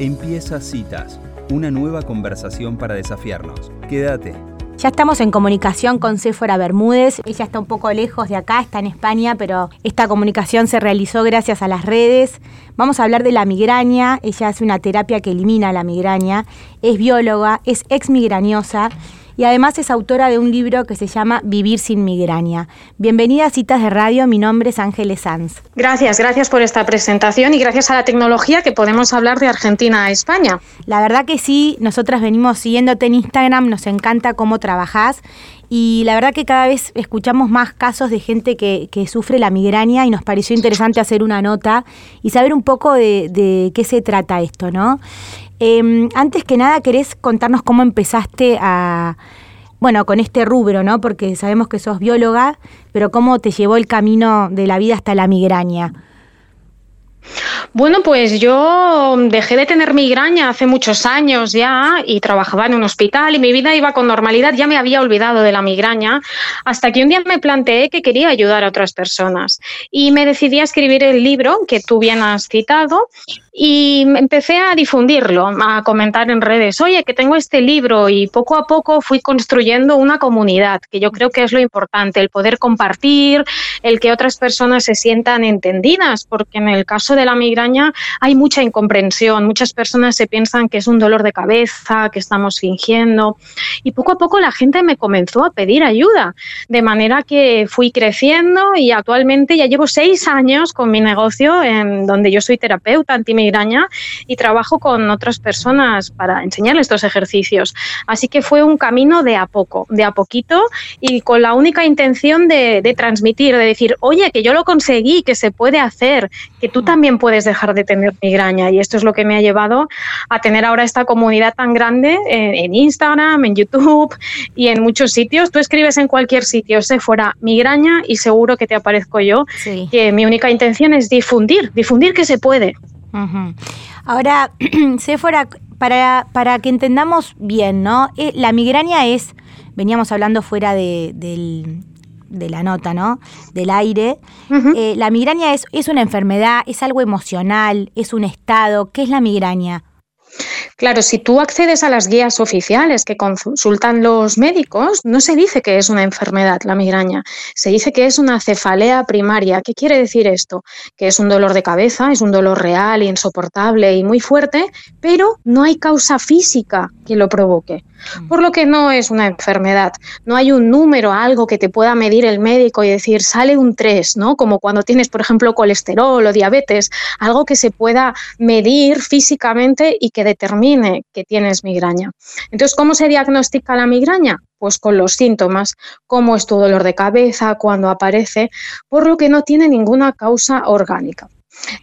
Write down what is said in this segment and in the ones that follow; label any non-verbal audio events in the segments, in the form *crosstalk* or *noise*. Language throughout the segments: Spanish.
Empieza Citas, una nueva conversación para desafiarnos. Quédate. Ya estamos en comunicación con Séfora Bermúdez. Ella está un poco lejos de acá, está en España, pero esta comunicación se realizó gracias a las redes. Vamos a hablar de la migraña. Ella hace una terapia que elimina la migraña. Es bióloga, es ex migrañosa y además es autora de un libro que se llama Vivir sin migraña. Bienvenida a Citas de Radio, mi nombre es Ángeles Sanz. Gracias, gracias por esta presentación y gracias a la tecnología que podemos hablar de Argentina a España. La verdad que sí, nosotras venimos siguiéndote en Instagram, nos encanta cómo trabajás y la verdad que cada vez escuchamos más casos de gente que, sufre la migraña y nos pareció interesante hacer una nota y saber un poco de, de qué se trata esto, ¿no? Em, antes que nada, ¿querés contarnos cómo empezaste a, bueno, con este rubro, ¿no? Porque sabemos que sos bióloga, pero cómo te llevó el camino de la vida hasta la migraña. Bueno, pues yo dejé de tener migraña hace muchos años ya y trabajaba en un hospital y mi vida iba con normalidad, ya me había olvidado de la migraña, hasta que un día me planteé que quería ayudar a otras personas y me decidí a escribir el libro que tú bien has citado y empecé a difundirlo, a comentar en redes, oye, que tengo este libro y poco a poco fui construyendo una comunidad, que yo creo que es lo importante, el poder compartir, el que otras personas se sientan entendidas, porque en el caso de la migraña hay mucha incomprensión, muchas personas se piensan que es un dolor de cabeza, que estamos fingiendo. Y poco a poco la gente me comenzó a pedir ayuda, de manera que fui creciendo y actualmente ya llevo seis años con mi negocio en donde yo soy terapeuta antimigraña y trabajo con otras personas para enseñarles estos ejercicios. Así que fue un camino de a poco, de a poquito y con la única intención de, de transmitir, de decir, oye, que yo lo conseguí, que se puede hacer, que tú también puedes dejar de tener migraña. Y esto es lo que me ha llevado a tener ahora esta comunidad tan grande en, Instagram, en YouTube y en muchos sitios. Tú escribes en cualquier sitio, se fuera migraña y seguro que te aparezco yo. Que mi única intención es difundir, difundir que se puede. Ahora, *clears throat* Sephora, para, para que entendamos bien, ¿no? Eh, la migraña es, veníamos hablando fuera de, la nota, ¿no? Del aire. Eh, la migraña es, es una enfermedad, es algo emocional, es un estado. ¿Qué es la migraña? Claro, si tú accedes a las guías oficiales que consultan los médicos, no se dice que es una enfermedad la migraña, se dice que es una cefalea primaria. ¿Qué quiere decir esto? Que es un dolor de cabeza, es un dolor real, insoportable y muy fuerte, pero no hay causa física que lo provoque. Mm. Por lo que no es una enfermedad. No hay un número, algo que te pueda medir el médico y decir, sale un 3, ¿no? Como cuando tienes, por ejemplo, colesterol o diabetes, algo que se pueda medir físicamente y que determine que tienes migraña. Entonces, ¿cómo se diagnostica la migraña? Pues con los síntomas, cómo es tu dolor de cabeza, cuando aparece, por lo que no tiene ninguna causa orgánica.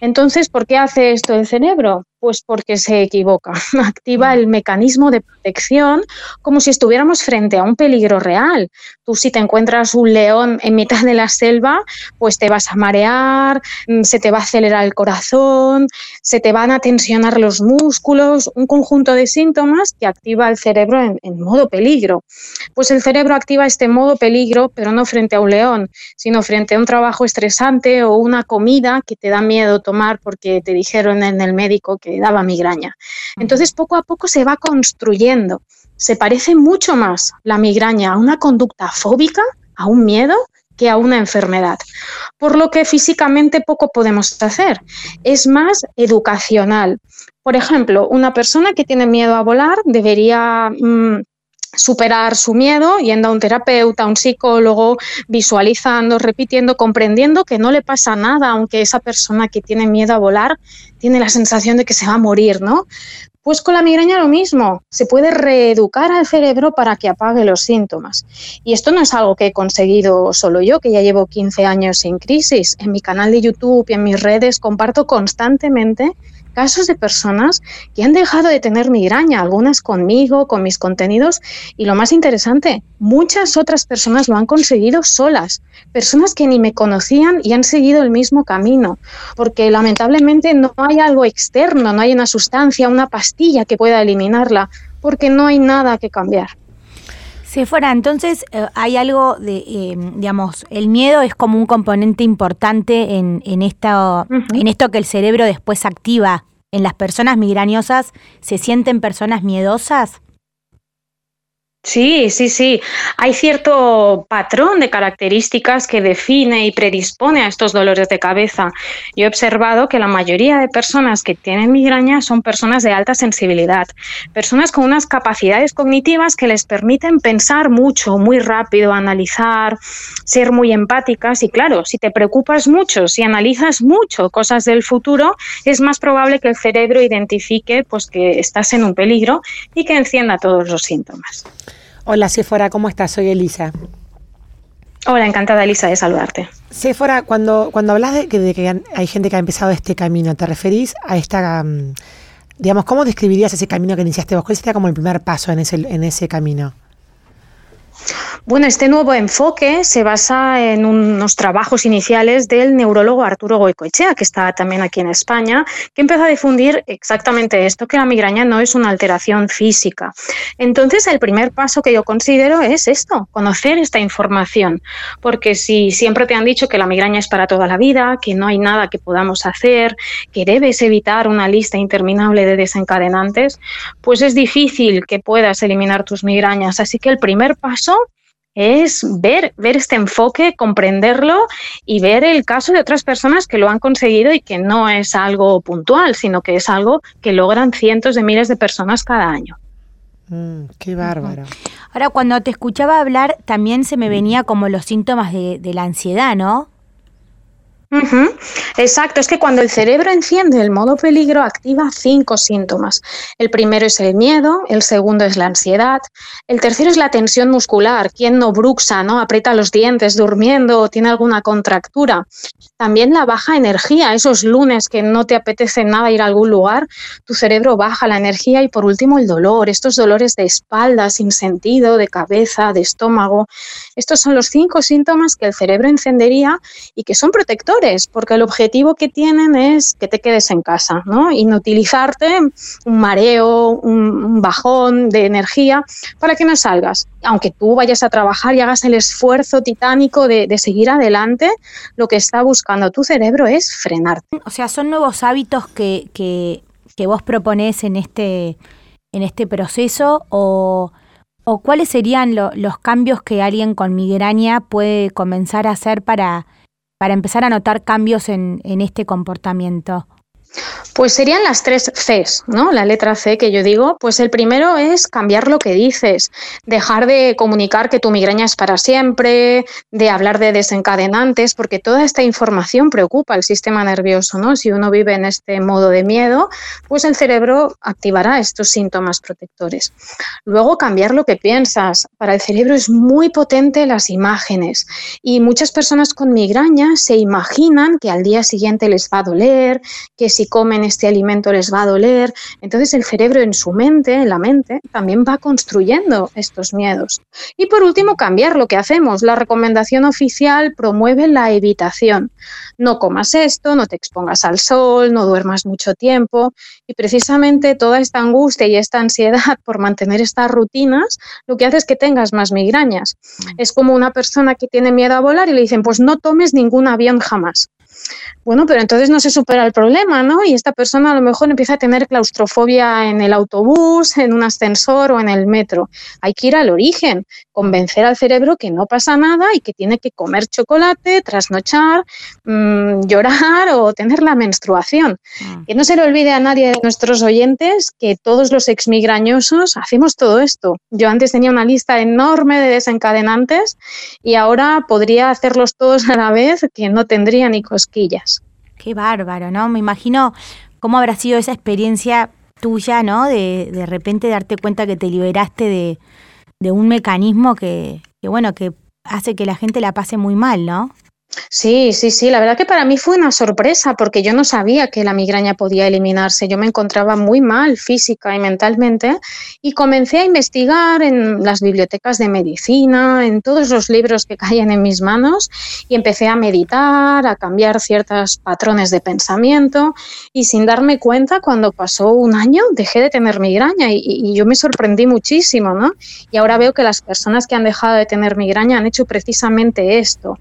Entonces, ¿por qué hace esto el cerebro? Pues porque se equivoca, *laughs* activa el mecanismo de protección como si estuviéramos frente a un peligro real. Tú si te encuentras un león en mitad de la selva, pues te vas a marear, mm, se te va a acelerar el corazón, se te van a tensionar los músculos, un conjunto de síntomas que activa el cerebro en, en modo peligro. Pues el cerebro activa este modo peligro, pero no frente a un león, sino frente a un trabajo estresante o una comida que te da miedo tomar porque te dijeron en el médico que daba migraña. Entonces, poco a poco se va construyendo. Se parece mucho más la migraña a una conducta fóbica, a un miedo, que a una enfermedad. Por lo que físicamente poco podemos hacer. Es más educacional. Por ejemplo, una persona que tiene miedo a volar debería mm, superar su miedo yendo a un terapeuta, a un psicólogo, visualizando, repitiendo, comprendiendo que no le pasa nada, aunque esa persona que tiene miedo a volar tiene la sensación de que se va a morir, ¿no? Pues con la migraña lo mismo, se puede reeducar al cerebro para que apague los síntomas. Y esto no es algo que he conseguido solo yo, que ya llevo 15 años sin crisis. En mi canal de YouTube y en mis redes comparto constantemente casos de personas que han dejado de tener migraña, algunas conmigo, con mis contenidos, y lo más interesante, muchas otras personas lo han conseguido solas, personas que ni me conocían y han seguido el mismo camino, porque lamentablemente no hay algo externo, no hay una sustancia, una pastilla que pueda eliminarla, porque no hay nada que cambiar. Si fuera, entonces eh, hay algo de, eh, digamos, el miedo es como un componente importante en, en, en esto que el cerebro después activa en las personas migrañosas. Se sienten personas miedosas? Sí, sí, sí. Hay cierto patrón de características que define y predispone a estos dolores de cabeza. Yo he observado que la mayoría de personas que tienen migraña son personas de alta sensibilidad, personas con unas capacidades cognitivas que les permiten pensar mucho, muy rápido, analizar, ser muy empáticas y claro, si te preocupas mucho, si analizas mucho cosas del futuro, es más probable que el cerebro identifique pues que estás en un peligro y que encienda todos los síntomas. Hola, Sephora, ¿cómo estás? Soy Elisa. Hola, encantada Elisa de saludarte. Sephora, cuando, cuando hablas de que, de que, hay gente que ha empezado este camino, ¿te referís a esta, mm, digamos, cómo describirías ese camino que iniciaste vos? ¿Cuál sería como el primer paso en ese, en ese camino? Bueno, este nuevo enfoque se basa en unos trabajos iniciales del neurólogo Arturo Goicoechea, que está también aquí en España, que empezó a difundir exactamente esto, que la migraña no es una alteración física. Entonces, el primer paso que yo considero es esto, conocer esta información, porque si siempre te han dicho que la migraña es para toda la vida, que no hay nada que podamos hacer, que debes evitar una lista interminable de desencadenantes, pues es difícil que puedas eliminar tus migrañas. Así que el primer paso es ver, ver este enfoque, comprenderlo y ver el caso de otras personas que lo han conseguido y que no es algo puntual, sino que es algo que logran cientos de miles de personas cada año. Mm, qué bárbaro. Ahora, cuando te escuchaba hablar, también se me venía como los síntomas de, de la ansiedad, ¿no? Exacto, es que cuando el cerebro enciende el modo peligro activa cinco síntomas. El primero es el miedo, el segundo es la ansiedad, el tercero es la tensión muscular, quien no bruxa, no aprieta los dientes durmiendo o tiene alguna contractura. También la baja energía, esos lunes que no te apetece nada ir a algún lugar, tu cerebro baja la energía y por último el dolor, estos dolores de espalda sin sentido, de cabeza, de estómago. Estos son los cinco síntomas que el cerebro encendería y que son protectores, porque el objetivo que tienen es que te quedes en casa, ¿no? Inutilizarte un mareo, un, bajón de energía para que no salgas. Aunque tú vayas a trabajar y hagas el esfuerzo titánico de, de seguir adelante, lo que está buscando tu cerebro es frenarte. O sea, son nuevos hábitos que, que, que vos proponés en este, en este proceso o, o cuáles serían lo, los cambios que alguien con migraña puede comenzar a hacer para, para empezar a notar cambios en, en este comportamiento. Pues serían las tres Cs, ¿no? La letra C que yo digo. Pues el primero es cambiar lo que dices, dejar de comunicar que tu migraña es para siempre, de hablar de desencadenantes, porque toda esta información preocupa al sistema nervioso, ¿no? Si uno vive en este modo de miedo, pues el cerebro activará estos síntomas protectores. Luego cambiar lo que piensas. Para el cerebro es muy potente las imágenes y muchas personas con migraña se imaginan que al día siguiente les va a doler, que si comen este alimento les va a doler. Entonces el cerebro en su mente, en la mente, también va construyendo estos miedos. Y por último, cambiar lo que hacemos. La recomendación oficial promueve la evitación. No comas esto, no te expongas al sol, no duermas mucho tiempo. Y precisamente toda esta angustia y esta ansiedad por mantener estas rutinas, lo que hace es que tengas más migrañas. Es como una persona que tiene miedo a volar y le dicen, pues no tomes ningún avión jamás. Bueno, pero entonces no se supera el problema, ¿no? Y esta persona a lo mejor empieza a tener claustrofobia en el autobús, en un ascensor o en el metro. Hay que ir al origen, convencer al cerebro que no pasa nada y que tiene que comer chocolate, trasnochar, mmm, llorar o tener la menstruación. Mm. Que no se le olvide a nadie de nuestros oyentes que todos los exmigrañosos hacemos todo esto. Yo antes tenía una lista enorme de desencadenantes y ahora podría hacerlos todos a la vez que no tendría ni Qué bárbaro, ¿no? Me imagino cómo habrá sido esa experiencia tuya, ¿no? De de repente darte cuenta que te liberaste de, de un mecanismo que, que, bueno, que hace que la gente la pase muy mal, ¿no? Sí, sí, sí. La verdad que para mí fue una sorpresa porque yo no sabía que la migraña podía eliminarse. Yo me encontraba muy mal física y mentalmente y comencé a investigar en las bibliotecas de medicina, en todos los libros que caían en mis manos y empecé a meditar, a cambiar ciertos patrones de pensamiento y sin darme cuenta cuando pasó un año dejé de tener migraña y, yo me sorprendí muchísimo, ¿no? Y ahora veo que las personas que han dejado de tener migraña han hecho precisamente esto,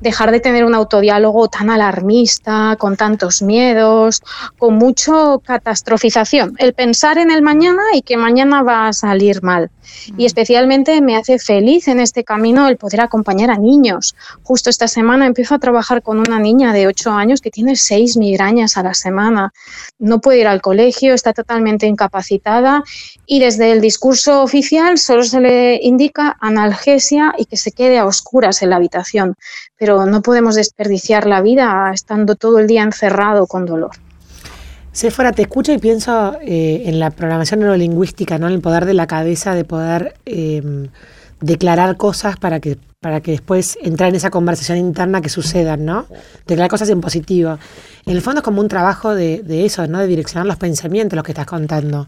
dejar de de tener un autodiálogo tan alarmista, con tantos miedos, con mucho catastrofización. El pensar en el mañana y que mañana va a salir mal. Y mm. especialmente me hace feliz en este camino el poder acompañar a niños. Justo esta semana empiezo a trabajar con una niña de 8 años que tiene 6 migrañas a la semana. No puede ir al colegio, está totalmente incapacitada y desde el discurso oficial solo se le indica analgesia y que se quede a oscuras en la habitación. Pero no podemos desperdiciar la vida estando todo el día encerrado con dolor. Sephora, te escucho y pienso eh, en la programación neurolingüística, ¿no? En el poder de la cabeza de poder em, declarar cosas para que, para que después entrar en esa conversación interna que sucedan, ¿no? Declarar cosas en positivo. En el fondo es como un trabajo de, de eso, ¿no? De direccionar los pensamientos, lo que estás contando.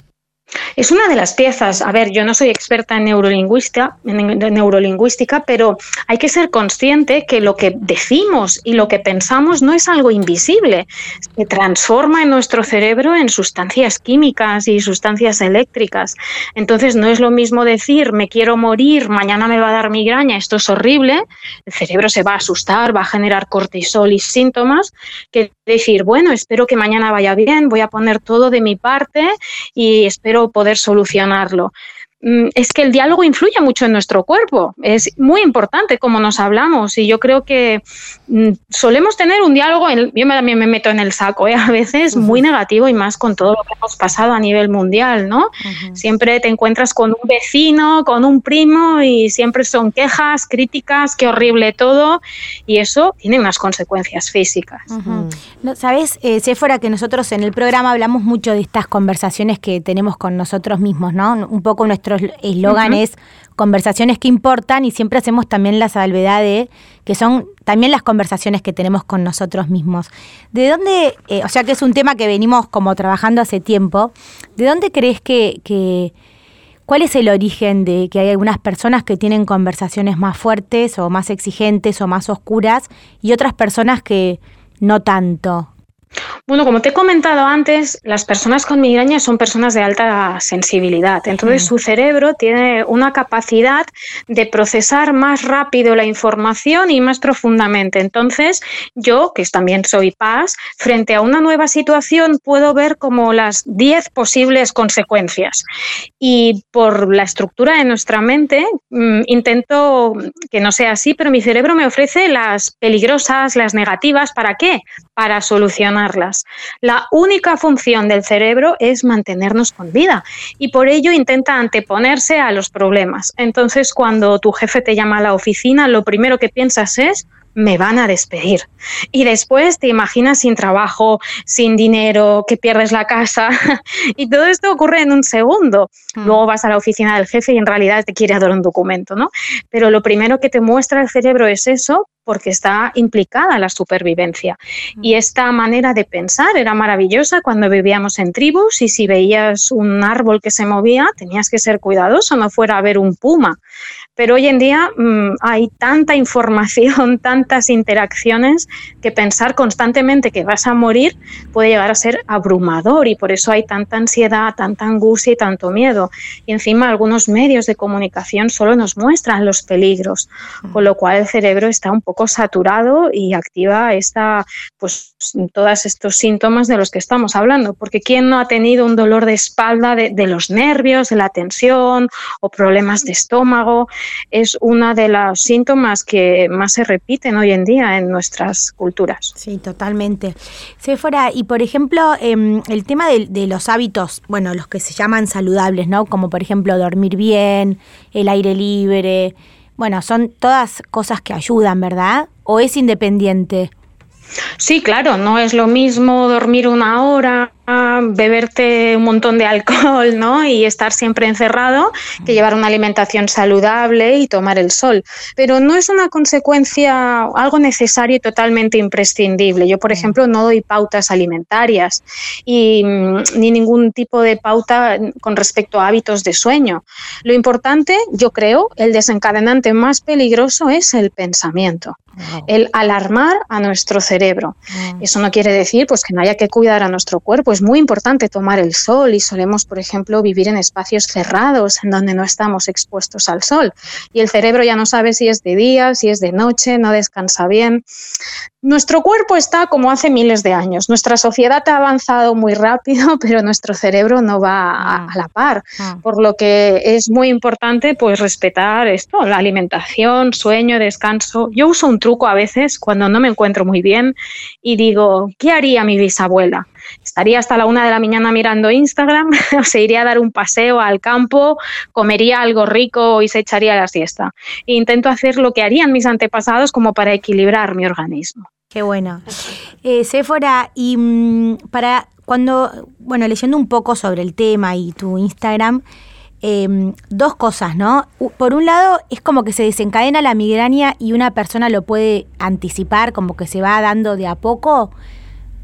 Es una de las piezas. A ver, yo no soy experta en, neurolingüística, en neurolingüística, pero hay que ser consciente que lo que decimos y lo que pensamos no es algo invisible. Se transforma en nuestro cerebro en sustancias químicas y sustancias eléctricas. Entonces, no es lo mismo decir me quiero morir, mañana me va a dar migraña, esto es horrible. El cerebro se va a asustar, va a generar cortisol y síntomas, que decir, bueno, espero que mañana vaya bien, voy a poner todo de mi parte y espero poder solucionarlo. Mm, es que el diálogo influye mucho en nuestro cuerpo. Es muy importante cómo nos hablamos y yo creo que solemos tener un diálogo, yo también me meto en el saco, ¿eh? *laughs* a veces muy negativo y más con todo lo que hemos pasado a nivel mundial, ¿no? Siempre te encuentras con un vecino, con un primo y siempre son quejas, críticas, qué horrible todo y eso tiene unas consecuencias físicas. no, Sabes, eh, Sephora, que nosotros en el programa hablamos mucho de estas conversaciones que tenemos con nosotros mismos, ¿no? Un poco nuestro nuestro eslogan es conversaciones que importan y siempre hacemos también la salvedad de que son también las conversaciones que tenemos con nosotros mismos. ¿De dónde, eh, o sea que es un tema que venimos como trabajando hace tiempo, ¿de dónde crees que, que, cuál es el origen de que hay algunas personas que tienen conversaciones más fuertes o más exigentes o más oscuras y otras personas que no tanto? Bueno, como te he comentado antes, las personas con migraña son personas de alta sensibilidad. Entonces, su cerebro tiene una capacidad de procesar más rápido la información y más profundamente. Entonces, yo, que también soy paz, frente a una nueva situación puedo ver como las 10 posibles consecuencias. Y por la estructura de nuestra mente, mm, intento que no sea así, pero mi cerebro me ofrece las peligrosas, las negativas. ¿Para qué? Para solucionar la única función del cerebro es mantenernos con vida y por ello intenta anteponerse a los problemas. Entonces, cuando tu jefe te llama a la oficina, lo primero que piensas es, me van a despedir. Y después te imaginas sin trabajo, sin dinero, que pierdes la casa. *laughs* y todo esto ocurre en un segundo. Mm. Luego vas a la oficina del jefe y en realidad te quiere dar un documento, ¿no? Pero lo primero que te muestra el cerebro es eso porque está implicada la supervivencia. Mm. Y esta manera de pensar era maravillosa cuando vivíamos en tribus y si veías un árbol que se movía, tenías que ser cuidadoso, no fuera a ver un puma. Pero hoy en día mm, hay tanta información, *laughs* tantas interacciones, que pensar constantemente que vas a morir puede llegar a ser abrumador y por eso hay tanta ansiedad, tanta angustia y tanto miedo. Y encima algunos medios de comunicación solo nos muestran los peligros, mm. con lo cual el cerebro está un poco saturado y activa esta, pues, todos estos síntomas de los que estamos hablando. Porque ¿quién no ha tenido un dolor de espalda de, los nervios, de la tensión o problemas de estómago? Es uno de los síntomas que más se repiten hoy en día en nuestras culturas. Sí, totalmente. Fuera, y por ejemplo, em, el tema de los hábitos, bueno, los que se llaman saludables, ¿no? Como por ejemplo dormir bien, el aire libre, bueno, son todas cosas que ayudan, ¿verdad? ¿O es independiente? Sí, claro, no es lo mismo dormir una hora beberte un montón de alcohol ¿no? y estar siempre encerrado que llevar una alimentación saludable y tomar el sol. Pero no es una consecuencia, algo necesario y totalmente imprescindible. Yo, por ejemplo, no doy pautas alimentarias y, mm, ni ningún tipo de pauta con respecto a hábitos de sueño. Lo importante, yo creo, el desencadenante más peligroso es el pensamiento. el alarmar a nuestro cerebro. Eso no quiere decir pues, que no haya que cuidar a nuestro cuerpo, es muy importante tomar el sol y solemos, por ejemplo, vivir en espacios cerrados en donde no estamos expuestos al sol. Y el cerebro ya no sabe si es de día, si es de noche, no descansa bien. Nuestro cuerpo está como hace miles de años. Nuestra sociedad ha avanzado muy rápido, *laughs* pero nuestro cerebro no va a, mm. la par. Mm. Por lo que es muy importante pues respetar esto, la alimentación, sueño, descanso. Yo uso un truco a veces cuando no me encuentro muy bien y digo, ¿qué haría mi bisabuela? Estaría hasta la una de la mañana mirando Instagram, o *laughs* se iría a dar un paseo al campo, comería algo rico y se echaría la siesta. Intento hacer lo que harían mis antepasados como para equilibrar mi organismo. Qué bueno. Eh, Sephora, y mm, para cuando, bueno, leyendo un poco sobre el tema y tu Instagram, em, dos cosas, ¿no? Por un lado, es como que se desencadena la migraña y una persona lo puede anticipar, como que se va dando de a poco.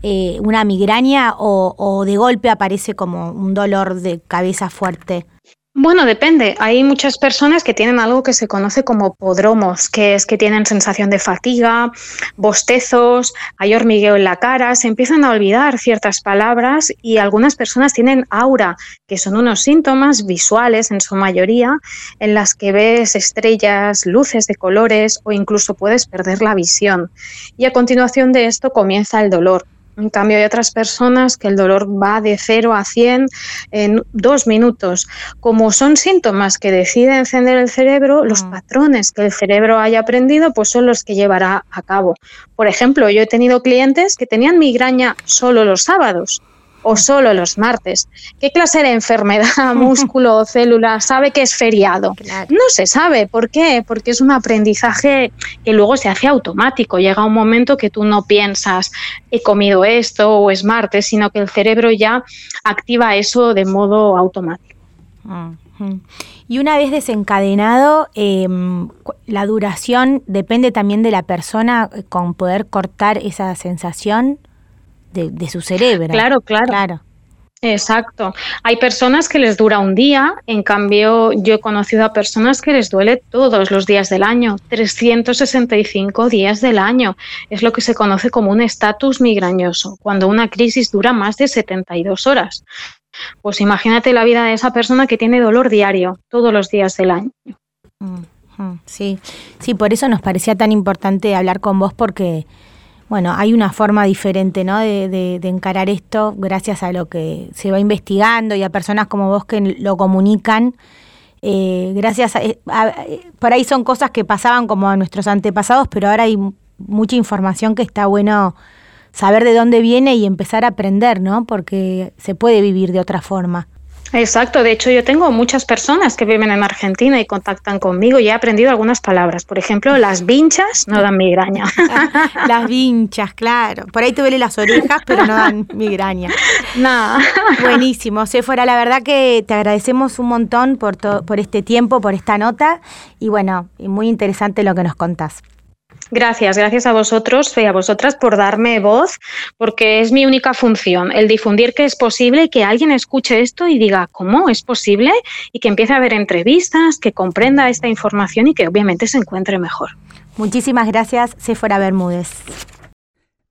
Eh, una migraña o, de golpe aparece como un dolor de cabeza fuerte? Bueno, depende. Hay muchas personas que tienen algo que se conoce como podromos, que es que tienen sensación de fatiga, bostezos, hay hormigueo en la cara, se empiezan a olvidar ciertas palabras y algunas personas tienen aura, que son unos síntomas visuales en su mayoría, en las que ves estrellas, luces de colores o incluso puedes perder la visión. Y a continuación de esto comienza el dolor. En cambio, hay otras personas que el dolor va de 0 a 100 en dos minutos. Como son síntomas que decide encender el cerebro, los mm. patrones que el cerebro haya aprendido pues son los que llevará a cabo. Por ejemplo, yo he tenido clientes que tenían migraña solo los sábados o solo los martes. ¿Qué clase de enfermedad, *laughs* músculo o célula sabe que es feriado? No se sabe. ¿Por qué? Porque es un aprendizaje que luego se hace automático. Llega un momento que tú no piensas, he comido esto o es martes, sino que el cerebro ya activa eso de modo automático. Y una vez desencadenado, em, la duración depende también de la persona eh, con poder cortar esa sensación de, su cerebro. Claro, claro. Claro. Exacto. Hay personas que les dura un día, en cambio yo he conocido a personas que les duele todos los días del año, 365 días del año. Es lo que se conoce como un estatus migrañoso, cuando una crisis dura más de 72 horas. Pues imagínate la vida de esa persona que tiene dolor diario todos los días del año. Sí, sí, por eso nos parecía tan importante hablar con vos porque bueno, hay una forma diferente ¿no? de, encarar esto gracias a lo que se va investigando y a personas como vos que lo comunican. Eh, gracias a, por ahí son cosas que pasaban como a nuestros antepasados, pero ahora hay mucha información que está bueno saber de dónde viene y empezar a aprender, ¿no? Porque se puede vivir de otra forma. Exacto, de hecho yo tengo muchas personas que viven en Argentina y contactan conmigo y he aprendido algunas palabras. Por ejemplo, las vinchas no dan migraña. *laughs* las vinchas, claro. Por ahí te duele las orejas, pero no dan migraña. *laughs* Nada. Buenísimo. fuera la verdad que te agradecemos un montón por, por este tiempo, por esta nota y bueno, muy interesante lo que nos contás. Gracias, gracias a vosotros y a vosotras por darme voz, porque es mi única función, el difundir que es posible y que alguien escuche esto y diga, ¿cómo es posible? Y que empiece a ver entrevistas, que comprenda esta información y que obviamente se encuentre mejor. Muchísimas gracias, Sephora Bermúdez.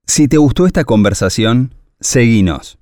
Si te gustó esta conversación, seguinos